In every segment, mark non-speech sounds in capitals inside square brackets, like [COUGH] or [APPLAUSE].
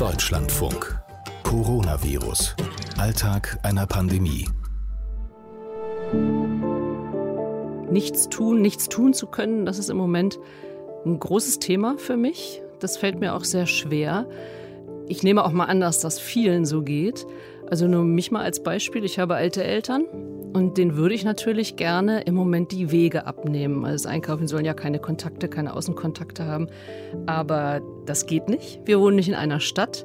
Deutschlandfunk. Coronavirus. Alltag einer Pandemie. Nichts tun, nichts tun zu können, das ist im Moment ein großes Thema für mich. Das fällt mir auch sehr schwer. Ich nehme auch mal an, dass das vielen so geht. Also nur mich mal als Beispiel. Ich habe alte Eltern und denen würde ich natürlich gerne im Moment die Wege abnehmen. Also das Einkaufen sollen ja keine Kontakte, keine Außenkontakte haben. Aber das geht nicht. Wir wohnen nicht in einer Stadt.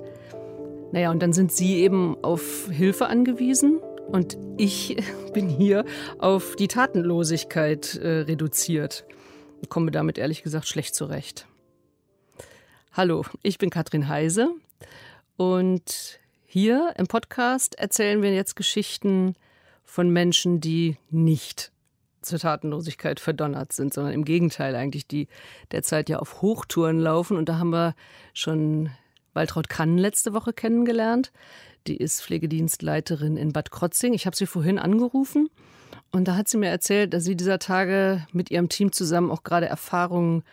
Naja, und dann sind sie eben auf Hilfe angewiesen. Und ich [LAUGHS] bin hier auf die Tatenlosigkeit äh, reduziert. Ich komme damit ehrlich gesagt schlecht zurecht. Hallo, ich bin Katrin Heise und hier im Podcast erzählen wir jetzt Geschichten von Menschen, die nicht zur Tatenlosigkeit verdonnert sind, sondern im Gegenteil eigentlich, die derzeit ja auf Hochtouren laufen. Und da haben wir schon Waltraud Kannen letzte Woche kennengelernt. Die ist Pflegedienstleiterin in Bad Krotzing. Ich habe sie vorhin angerufen und da hat sie mir erzählt, dass sie dieser Tage mit ihrem Team zusammen auch gerade Erfahrungen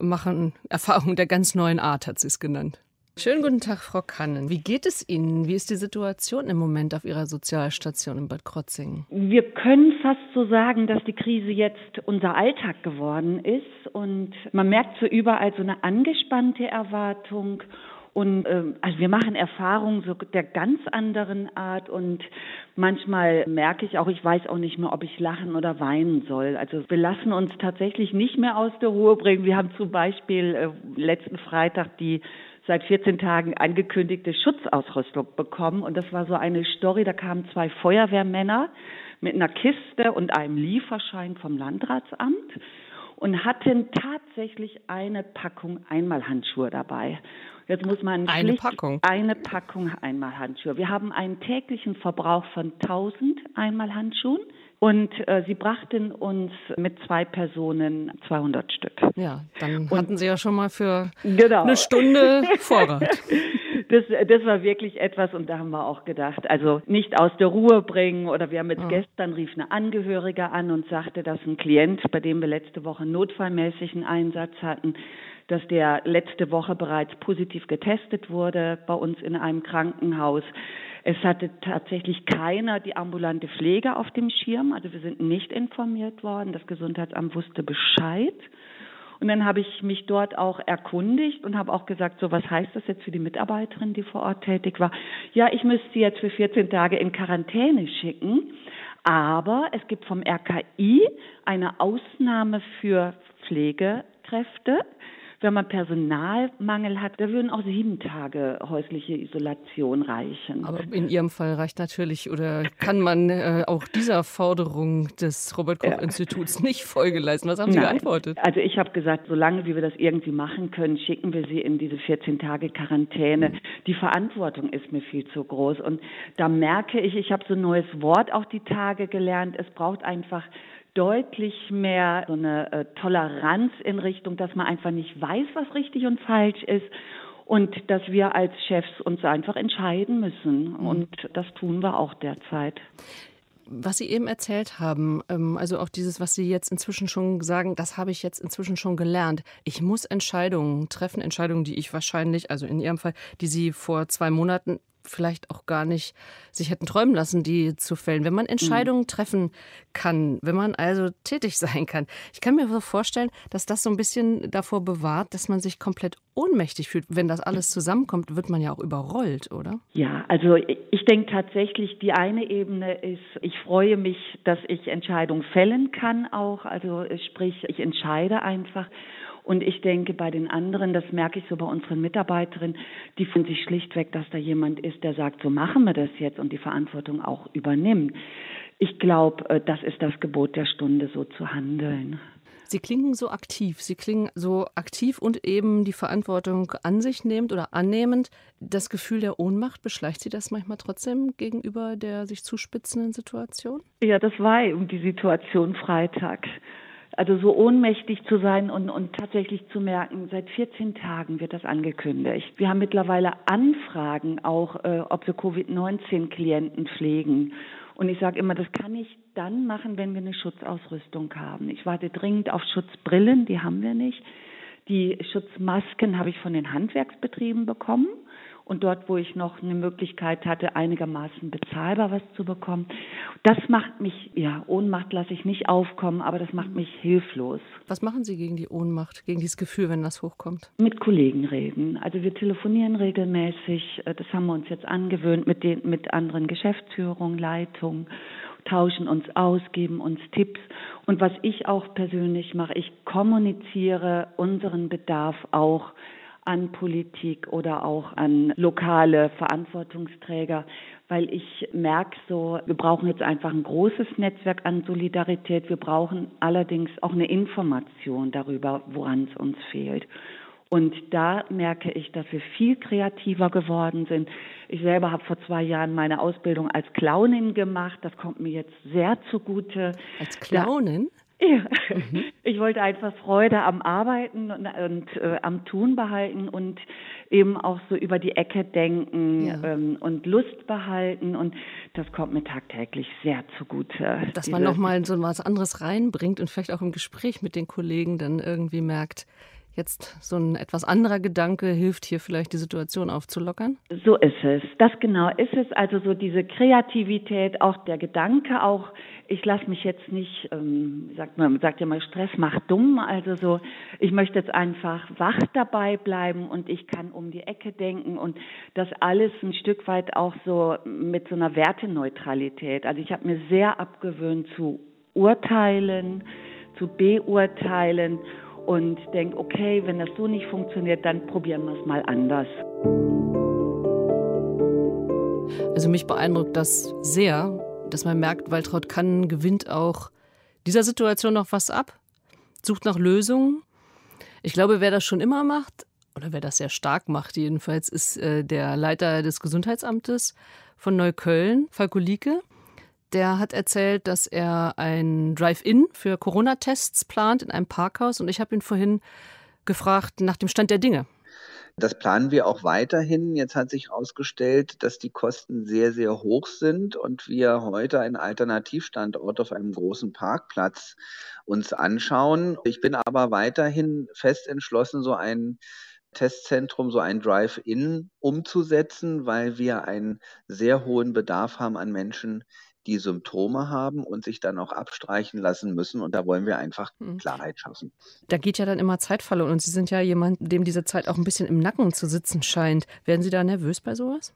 machen, Erfahrungen der ganz neuen Art, hat sie es genannt. Schönen guten Tag, Frau Kannen. Wie geht es Ihnen? Wie ist die Situation im Moment auf Ihrer Sozialstation in Bad Krotzing? Wir können fast so sagen, dass die Krise jetzt unser Alltag geworden ist und man merkt so überall so eine angespannte Erwartung und ähm, also wir machen Erfahrungen so der ganz anderen Art und manchmal merke ich auch, ich weiß auch nicht mehr, ob ich lachen oder weinen soll. Also wir lassen uns tatsächlich nicht mehr aus der Ruhe bringen. Wir haben zum Beispiel äh, letzten Freitag die seit 14 Tagen angekündigte Schutzausrüstung bekommen. Und das war so eine Story, da kamen zwei Feuerwehrmänner mit einer Kiste und einem Lieferschein vom Landratsamt und hatten tatsächlich eine Packung Einmalhandschuhe dabei. Jetzt muss man eine Packung. Eine Packung Einmalhandschuhe. Wir haben einen täglichen Verbrauch von 1000 Einmalhandschuhen. Und äh, sie brachten uns mit zwei Personen 200 Stück. Ja, dann und, hatten Sie ja schon mal für genau. eine Stunde Vorrat. [LAUGHS] das, das war wirklich etwas und da haben wir auch gedacht, also nicht aus der Ruhe bringen oder wir haben jetzt ja. gestern rief eine Angehörige an und sagte, dass ein Klient, bei dem wir letzte Woche notfallmäßig einen Einsatz hatten, dass der letzte Woche bereits positiv getestet wurde bei uns in einem Krankenhaus. Es hatte tatsächlich keiner die ambulante Pflege auf dem Schirm. Also wir sind nicht informiert worden. Das Gesundheitsamt wusste Bescheid. Und dann habe ich mich dort auch erkundigt und habe auch gesagt, so was heißt das jetzt für die Mitarbeiterin, die vor Ort tätig war? Ja, ich müsste sie jetzt für 14 Tage in Quarantäne schicken. Aber es gibt vom RKI eine Ausnahme für Pflegekräfte wenn man Personalmangel hat, da würden auch sieben Tage häusliche Isolation reichen. Aber in Ihrem Fall reicht natürlich oder kann man äh, auch dieser Forderung des Robert-Koch-Instituts nicht Folge leisten. Was haben Sie Nein. geantwortet? Also ich habe gesagt, solange wie wir das irgendwie machen können, schicken wir Sie in diese 14 Tage Quarantäne. Die Verantwortung ist mir viel zu groß. Und da merke ich, ich habe so ein neues Wort auch die Tage gelernt. Es braucht einfach deutlich mehr so eine äh, Toleranz in Richtung, dass man einfach nicht weiß, was richtig und falsch ist und dass wir als Chefs uns einfach entscheiden müssen. Mhm. Und das tun wir auch derzeit. Was Sie eben erzählt haben, ähm, also auch dieses, was Sie jetzt inzwischen schon sagen, das habe ich jetzt inzwischen schon gelernt. Ich muss Entscheidungen treffen, Entscheidungen, die ich wahrscheinlich, also in Ihrem Fall, die Sie vor zwei Monaten vielleicht auch gar nicht sich hätten träumen lassen, die zu fällen. Wenn man mhm. Entscheidungen treffen kann, wenn man also tätig [LAUGHS] sein kann. Ich kann mir so vorstellen, dass das so ein bisschen davor bewahrt, dass man sich komplett ohnmächtig fühlt. Wenn das alles zusammenkommt, wird man ja auch überrollt, oder? Ja, also ich denke tatsächlich, die eine Ebene ist, ich freue mich, dass ich Entscheidungen fällen kann auch. Also sprich, ich entscheide einfach. Und ich denke, bei den anderen, das merke ich so bei unseren Mitarbeiterinnen, die finden sich schlichtweg, dass da jemand ist, der sagt, so machen wir das jetzt und die Verantwortung auch übernimmt. Ich glaube, äh, das ist das Gebot der Stunde, so zu handeln. Sie klingen so aktiv. Sie klingen so aktiv und eben die Verantwortung an sich nehmend oder annehmend. Das Gefühl der Ohnmacht, beschleicht Sie das manchmal trotzdem gegenüber der sich zuspitzenden Situation? Ja, das war um die Situation Freitag. Also so ohnmächtig zu sein und, und tatsächlich zu merken, seit 14 Tagen wird das angekündigt. Wir haben mittlerweile Anfragen auch, äh, ob wir Covid-19-Klienten pflegen. Und ich sage immer, das kann ich dann machen, wenn wir eine Schutzausrüstung haben. Ich warte dringend auf Schutzbrillen, die haben wir nicht. Die Schutzmasken habe ich von den Handwerksbetrieben bekommen und dort, wo ich noch eine Möglichkeit hatte, einigermaßen bezahlbar was zu bekommen. Das macht mich, ja, Ohnmacht lasse ich nicht aufkommen, aber das macht mich hilflos. Was machen Sie gegen die Ohnmacht, gegen dieses Gefühl, wenn das hochkommt? Mit Kollegen reden. Also wir telefonieren regelmäßig. Das haben wir uns jetzt angewöhnt mit den, mit anderen Geschäftsführungen, Leitungen tauschen uns aus, geben uns Tipps. Und was ich auch persönlich mache, ich kommuniziere unseren Bedarf auch an Politik oder auch an lokale Verantwortungsträger, weil ich merke so, wir brauchen jetzt einfach ein großes Netzwerk an Solidarität. Wir brauchen allerdings auch eine Information darüber, woran es uns fehlt. Und da merke ich, dass wir viel kreativer geworden sind. Ich selber habe vor zwei Jahren meine Ausbildung als Clownin gemacht. Das kommt mir jetzt sehr zugute. Als Clownin? Ja, mhm. ich wollte einfach Freude am Arbeiten und, und äh, am Tun behalten und eben auch so über die Ecke denken ja. ähm, und Lust behalten und das kommt mir tagtäglich sehr zugute. Dass man nochmal so was anderes reinbringt und vielleicht auch im Gespräch mit den Kollegen dann irgendwie merkt, Jetzt so ein etwas anderer Gedanke hilft hier vielleicht die Situation aufzulockern? So ist es. Das genau ist es. Also so diese Kreativität, auch der Gedanke, auch ich lasse mich jetzt nicht, ähm, sagt man sagt ja mal, Stress macht dumm. Also so, ich möchte jetzt einfach wach dabei bleiben und ich kann um die Ecke denken und das alles ein Stück weit auch so mit so einer Werteneutralität. Also ich habe mir sehr abgewöhnt zu urteilen, zu beurteilen und denke, okay, wenn das so nicht funktioniert, dann probieren wir es mal anders. Also mich beeindruckt das sehr, dass man merkt, Waltraud Kann gewinnt auch dieser Situation noch was ab, sucht nach Lösungen. Ich glaube, wer das schon immer macht, oder wer das sehr stark macht jedenfalls, ist äh, der Leiter des Gesundheitsamtes von Neukölln, Falko Lieke der hat erzählt, dass er ein Drive-In für Corona-Tests plant in einem Parkhaus. Und ich habe ihn vorhin gefragt nach dem Stand der Dinge. Das planen wir auch weiterhin. Jetzt hat sich herausgestellt, dass die Kosten sehr, sehr hoch sind und wir heute einen Alternativstandort auf einem großen Parkplatz uns anschauen. Ich bin aber weiterhin fest entschlossen, so ein Testzentrum, so ein Drive-In umzusetzen, weil wir einen sehr hohen Bedarf haben an Menschen, die Symptome haben und sich dann auch abstreichen lassen müssen. Und da wollen wir einfach hm. Klarheit schaffen. Da geht ja dann immer Zeit verloren. Und Sie sind ja jemand, dem diese Zeit auch ein bisschen im Nacken zu sitzen scheint. Werden Sie da nervös bei sowas?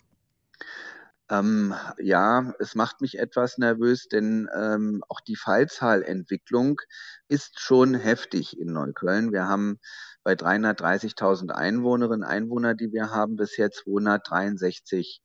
Ähm, ja, es macht mich etwas nervös, denn ähm, auch die Fallzahlentwicklung ist schon heftig in Neukölln. Wir haben bei 330.000 Einwohnerinnen und Einwohnern, die wir haben, bisher 263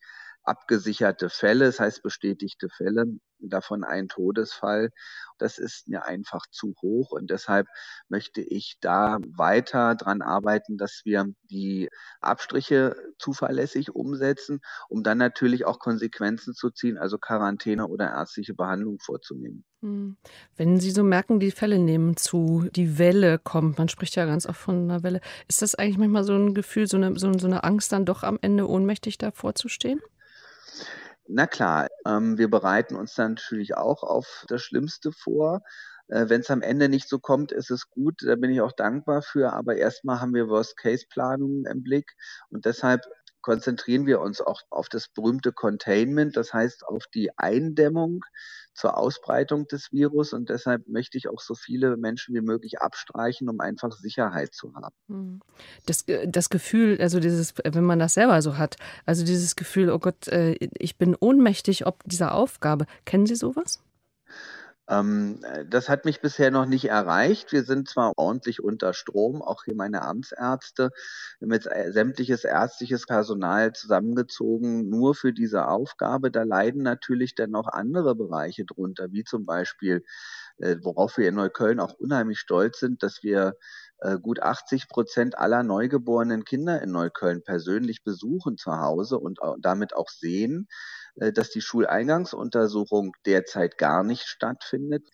abgesicherte Fälle, das heißt bestätigte Fälle, davon ein Todesfall. Das ist mir einfach zu hoch und deshalb möchte ich da weiter dran arbeiten, dass wir die Abstriche zuverlässig umsetzen, um dann natürlich auch Konsequenzen zu ziehen, also Quarantäne oder ärztliche Behandlung vorzunehmen. Hm. Wenn Sie so merken, die Fälle nehmen zu, die Welle kommt, man spricht ja ganz oft von einer Welle, ist das eigentlich manchmal so ein Gefühl, so eine, so eine Angst, dann doch am Ende ohnmächtig davor zu stehen? Na klar, ähm, wir bereiten uns dann natürlich auch auf das Schlimmste vor. Äh, Wenn es am Ende nicht so kommt, ist es gut, da bin ich auch dankbar für. Aber erstmal haben wir Worst-Case-Planungen im Blick und deshalb konzentrieren wir uns auch auf das berühmte Containment, das heißt auf die Eindämmung zur Ausbreitung des Virus. Und deshalb möchte ich auch so viele Menschen wie möglich abstreichen, um einfach Sicherheit zu haben. Hm. Das, das Gefühl, also dieses, wenn man das selber so hat, also dieses Gefühl, oh Gott, äh, ich bin ohnmächtig ob dieser Aufgabe. Kennen Sie sowas? Ähm, das hat mich bisher noch nicht erreicht. Wir sind zwar ordentlich unter Strom, auch hier meine Amtsärzte, mit sämtliches ärztliches Personal zusammengezogen, nur für diese Aufgabe. Da leiden natürlich dann noch andere Bereiche drunter, wie zum Beispiel, äh, worauf wir in Neukölln auch unheimlich stolz sind, dass wir äh, gut 80 Prozent aller neugeborenen Kinder in Neukölln persönlich besuchen zu Hause und damit auch sehen, äh, dass die Schuleingangsuntersuchung derzeit gar nicht stattfindet.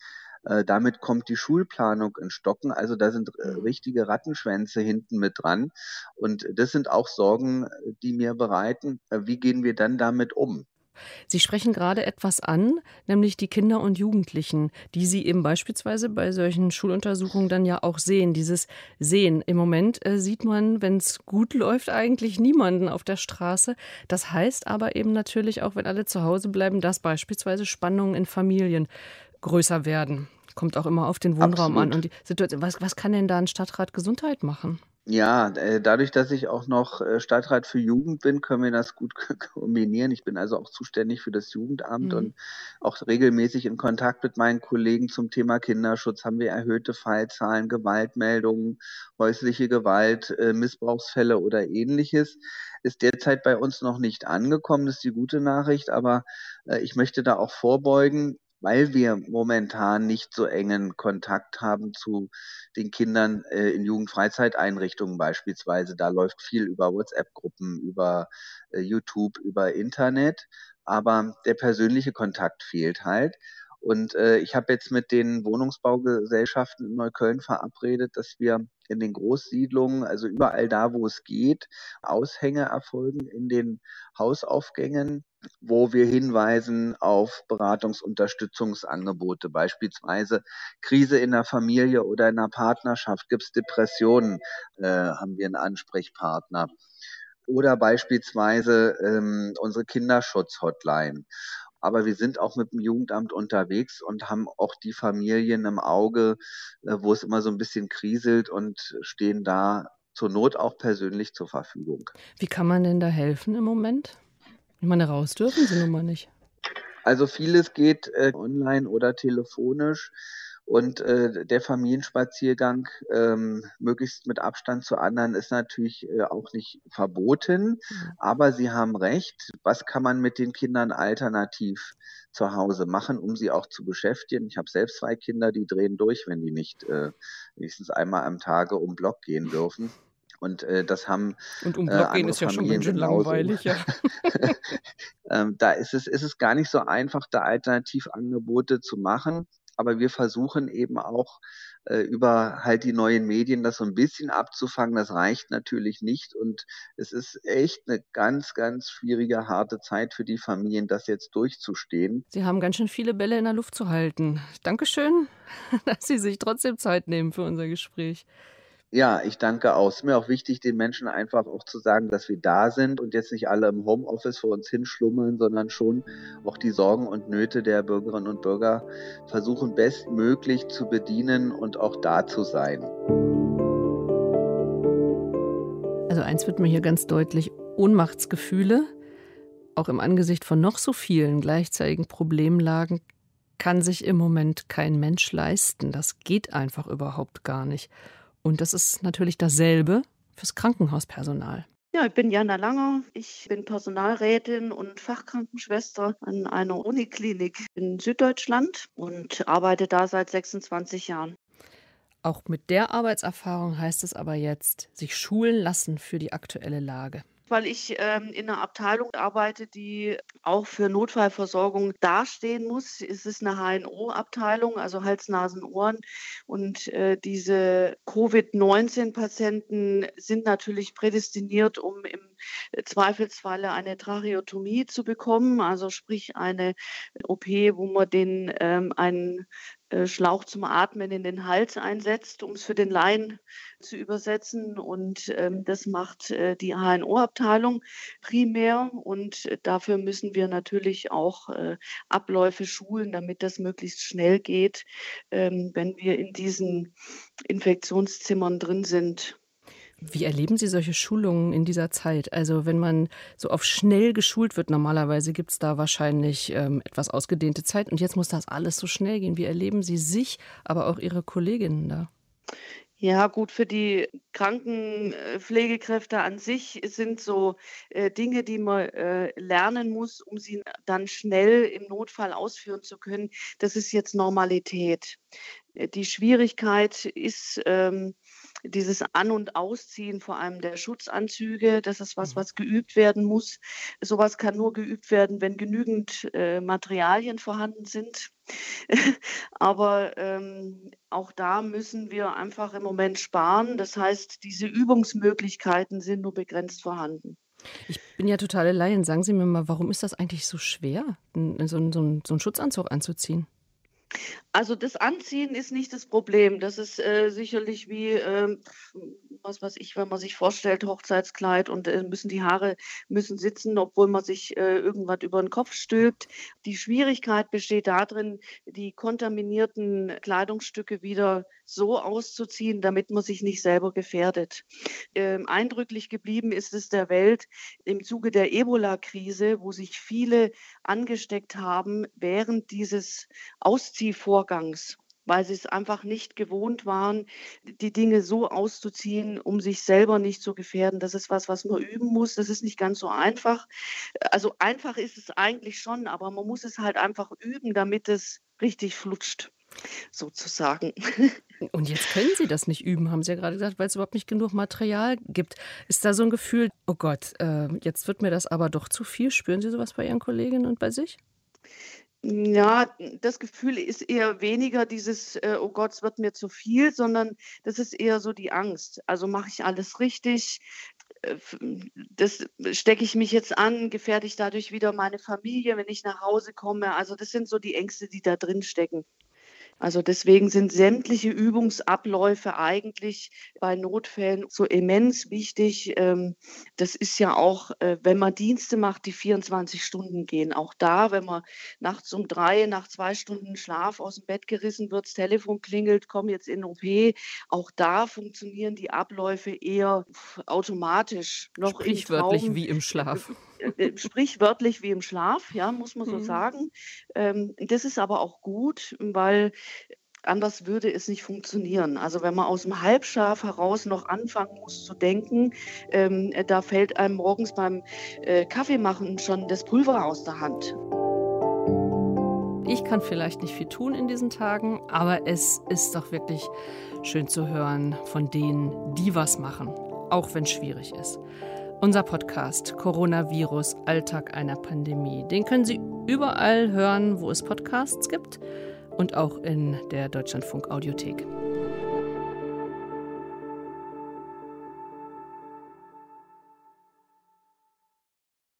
Äh, damit kommt die Schulplanung in Stocken. Also da sind mhm. richtige Rattenschwänze hinten mit dran. Und das sind auch Sorgen, die mir bereiten. Wie gehen wir dann damit um? Sie sprechen gerade etwas an, nämlich die Kinder und Jugendlichen, die Sie eben beispielsweise bei solchen Schuluntersuchungen dann ja auch sehen. Dieses Sehen. Im Moment äh, sieht man, wenn es gut läuft, eigentlich niemanden auf der Straße. Das heißt aber eben natürlich auch, wenn alle zu Hause bleiben, dass beispielsweise Spannungen in Familien größer werden. Kommt auch immer auf den Wohnraum Absolut. an. Und die Situation, was, was kann denn da ein Stadtrat Gesundheit machen? Ja, äh, dadurch, dass ich auch noch äh, Stadtrat für Jugend bin, können wir das gut kombinieren. Ich bin also auch zuständig für das Jugendamt mhm. und auch regelmäßig in Kontakt mit meinen Kollegen zum Thema Kinderschutz. Haben wir erhöhte Fallzahlen, Gewaltmeldungen, häusliche Gewalt, äh, Missbrauchsfälle oder ähnliches. Ist derzeit bei uns noch nicht angekommen, das ist die gute Nachricht, aber ich möchte da auch vorbeugen weil wir momentan nicht so engen Kontakt haben zu den Kindern äh, in Jugendfreizeiteinrichtungen beispielsweise. Da läuft viel über WhatsApp-Gruppen, über äh, YouTube, über Internet, aber der persönliche Kontakt fehlt halt. Und äh, ich habe jetzt mit den Wohnungsbaugesellschaften in Neukölln verabredet, dass wir in den Großsiedlungen, also überall da, wo es geht, Aushänge erfolgen in den Hausaufgängen, wo wir hinweisen auf Beratungsunterstützungsangebote, beispielsweise Krise in der Familie oder in der Partnerschaft, gibt es Depressionen, äh, haben wir einen Ansprechpartner. Oder beispielsweise ähm, unsere Kinderschutz-Hotline. Aber wir sind auch mit dem Jugendamt unterwegs und haben auch die Familien im Auge, äh, wo es immer so ein bisschen kriselt und stehen da zur Not auch persönlich zur Verfügung. Wie kann man denn da helfen im Moment? Ich meine, raus dürfen sie nun mal nicht. Also vieles geht äh, online oder telefonisch. Und äh, der Familienspaziergang, ähm, möglichst mit Abstand zu anderen, ist natürlich äh, auch nicht verboten. Mhm. Aber Sie haben recht. Was kann man mit den Kindern alternativ zu Hause machen, um sie auch zu beschäftigen? Ich habe selbst zwei Kinder, die drehen durch, wenn die nicht äh, wenigstens einmal am Tage um Block gehen dürfen. Und äh, das haben. Und um Block äh, gehen ist ja schon ganz schön langweilig, ja. [LAUGHS] ähm, da ist es, ist es gar nicht so einfach, da Alternativangebote zu machen aber wir versuchen eben auch äh, über halt die neuen Medien das so ein bisschen abzufangen. Das reicht natürlich nicht und es ist echt eine ganz, ganz schwierige, harte Zeit für die Familien, das jetzt durchzustehen. Sie haben ganz schön viele Bälle in der Luft zu halten. Dankeschön, [LAUGHS] dass Sie sich trotzdem Zeit nehmen für unser Gespräch. Ja, ich danke auch. Es ist mir auch wichtig, den Menschen einfach auch zu sagen, dass wir da sind und jetzt nicht alle im Homeoffice vor uns hinschlummeln, sondern schon auch die Sorgen und Nöte der Bürgerinnen und Bürger versuchen bestmöglich zu bedienen und auch da zu sein. Also eins wird mir hier ganz deutlich, Ohnmachtsgefühle, auch im Angesicht von noch so vielen gleichzeitigen Problemlagen, kann sich im Moment kein Mensch leisten. Das geht einfach überhaupt gar nicht. Und das ist natürlich dasselbe fürs Krankenhauspersonal. Ja, ich bin Jana Langer. Ich bin Personalrätin und Fachkrankenschwester an einer Uniklinik in Süddeutschland und arbeite da seit 26 Jahren. Auch mit der Arbeitserfahrung heißt es aber jetzt, sich schulen lassen für die aktuelle Lage weil ich ähm, in einer Abteilung arbeite, die auch für Notfallversorgung dastehen muss. Es ist eine HNO-Abteilung, also Hals, Nasen, Ohren. Und äh, diese Covid-19-Patienten sind natürlich prädestiniert, um im Zweifelsfalle eine Tracheotomie zu bekommen, also sprich eine OP, wo man den ähm, einen Schlauch zum Atmen in den Hals einsetzt, um es für den Laien zu übersetzen. Und ähm, das macht äh, die HNO-Abteilung primär. Und dafür müssen wir natürlich auch äh, Abläufe schulen, damit das möglichst schnell geht, ähm, wenn wir in diesen Infektionszimmern drin sind. Wie erleben Sie solche Schulungen in dieser Zeit? Also wenn man so auf schnell geschult wird, normalerweise gibt es da wahrscheinlich ähm, etwas ausgedehnte Zeit und jetzt muss das alles so schnell gehen. Wie erleben Sie sich, aber auch Ihre Kolleginnen da? Ja, gut, für die Krankenpflegekräfte an sich sind so äh, Dinge, die man äh, lernen muss, um sie dann schnell im Notfall ausführen zu können. Das ist jetzt Normalität. Äh, die Schwierigkeit ist, ähm, dieses An- und Ausziehen vor allem der Schutzanzüge, das ist was, mhm. was geübt werden muss. Sowas kann nur geübt werden, wenn genügend äh, Materialien vorhanden sind. [LAUGHS] Aber ähm, auch da müssen wir einfach im Moment sparen. Das heißt, diese Übungsmöglichkeiten sind nur begrenzt vorhanden. Ich bin ja totale Laien. Sagen Sie mir mal, warum ist das eigentlich so schwer, so, so, so einen Schutzanzug anzuziehen? Also das Anziehen ist nicht das Problem. Das ist äh, sicherlich wie, äh, was weiß ich, wenn man sich vorstellt, Hochzeitskleid und äh, müssen die Haare müssen sitzen, obwohl man sich äh, irgendwas über den Kopf stülpt. Die Schwierigkeit besteht darin, die kontaminierten Kleidungsstücke wieder so auszuziehen, damit man sich nicht selber gefährdet. Ähm, eindrücklich geblieben ist es der Welt im Zuge der Ebola-Krise, wo sich viele angesteckt haben während dieses Ausziehvorgangs weil sie es einfach nicht gewohnt waren, die Dinge so auszuziehen, um sich selber nicht zu gefährden. Das ist was, was man üben muss. Das ist nicht ganz so einfach. Also einfach ist es eigentlich schon, aber man muss es halt einfach üben, damit es richtig flutscht sozusagen. [LAUGHS] Und jetzt können Sie das nicht üben, haben Sie ja gerade gesagt, weil es überhaupt nicht genug Material gibt. Ist da so ein Gefühl, oh Gott, äh, jetzt wird mir das aber doch zu viel? Spüren Sie sowas bei Ihren Kolleginnen und bei sich? Ja, das Gefühl ist eher weniger dieses, äh, oh Gott, es wird mir zu viel, sondern das ist eher so die Angst. Also mache ich alles richtig? Äh, das stecke ich mich jetzt an, gefährde ich dadurch wieder meine Familie, wenn ich nach Hause komme. Also das sind so die Ängste, die da drin stecken. Also deswegen sind sämtliche Übungsabläufe eigentlich bei Notfällen so immens wichtig. Ähm, das ist ja auch, äh, wenn man Dienste macht, die 24 Stunden gehen. Auch da, wenn man nachts um drei, nach zwei Stunden Schlaf aus dem Bett gerissen wird, das Telefon klingelt, komm jetzt in OP. Auch da funktionieren die Abläufe eher automatisch. Noch Sprichwörtlich wie im Schlaf. Äh, sprichwörtlich wie im Schlaf, ja, muss man so mhm. sagen. Ähm, das ist aber auch gut, weil anders würde es nicht funktionieren. Also wenn man aus dem Halbschlaf heraus noch anfangen muss zu denken, ähm, da fällt einem morgens beim äh, Kaffeemachen schon das Pulver aus der Hand. Ich kann vielleicht nicht viel tun in diesen Tagen, aber es ist doch wirklich schön zu hören von denen, die was machen, auch wenn es schwierig ist. Unser Podcast Coronavirus Alltag einer Pandemie. Den können Sie überall hören, wo es Podcasts gibt und auch in der Deutschlandfunk Audiothek.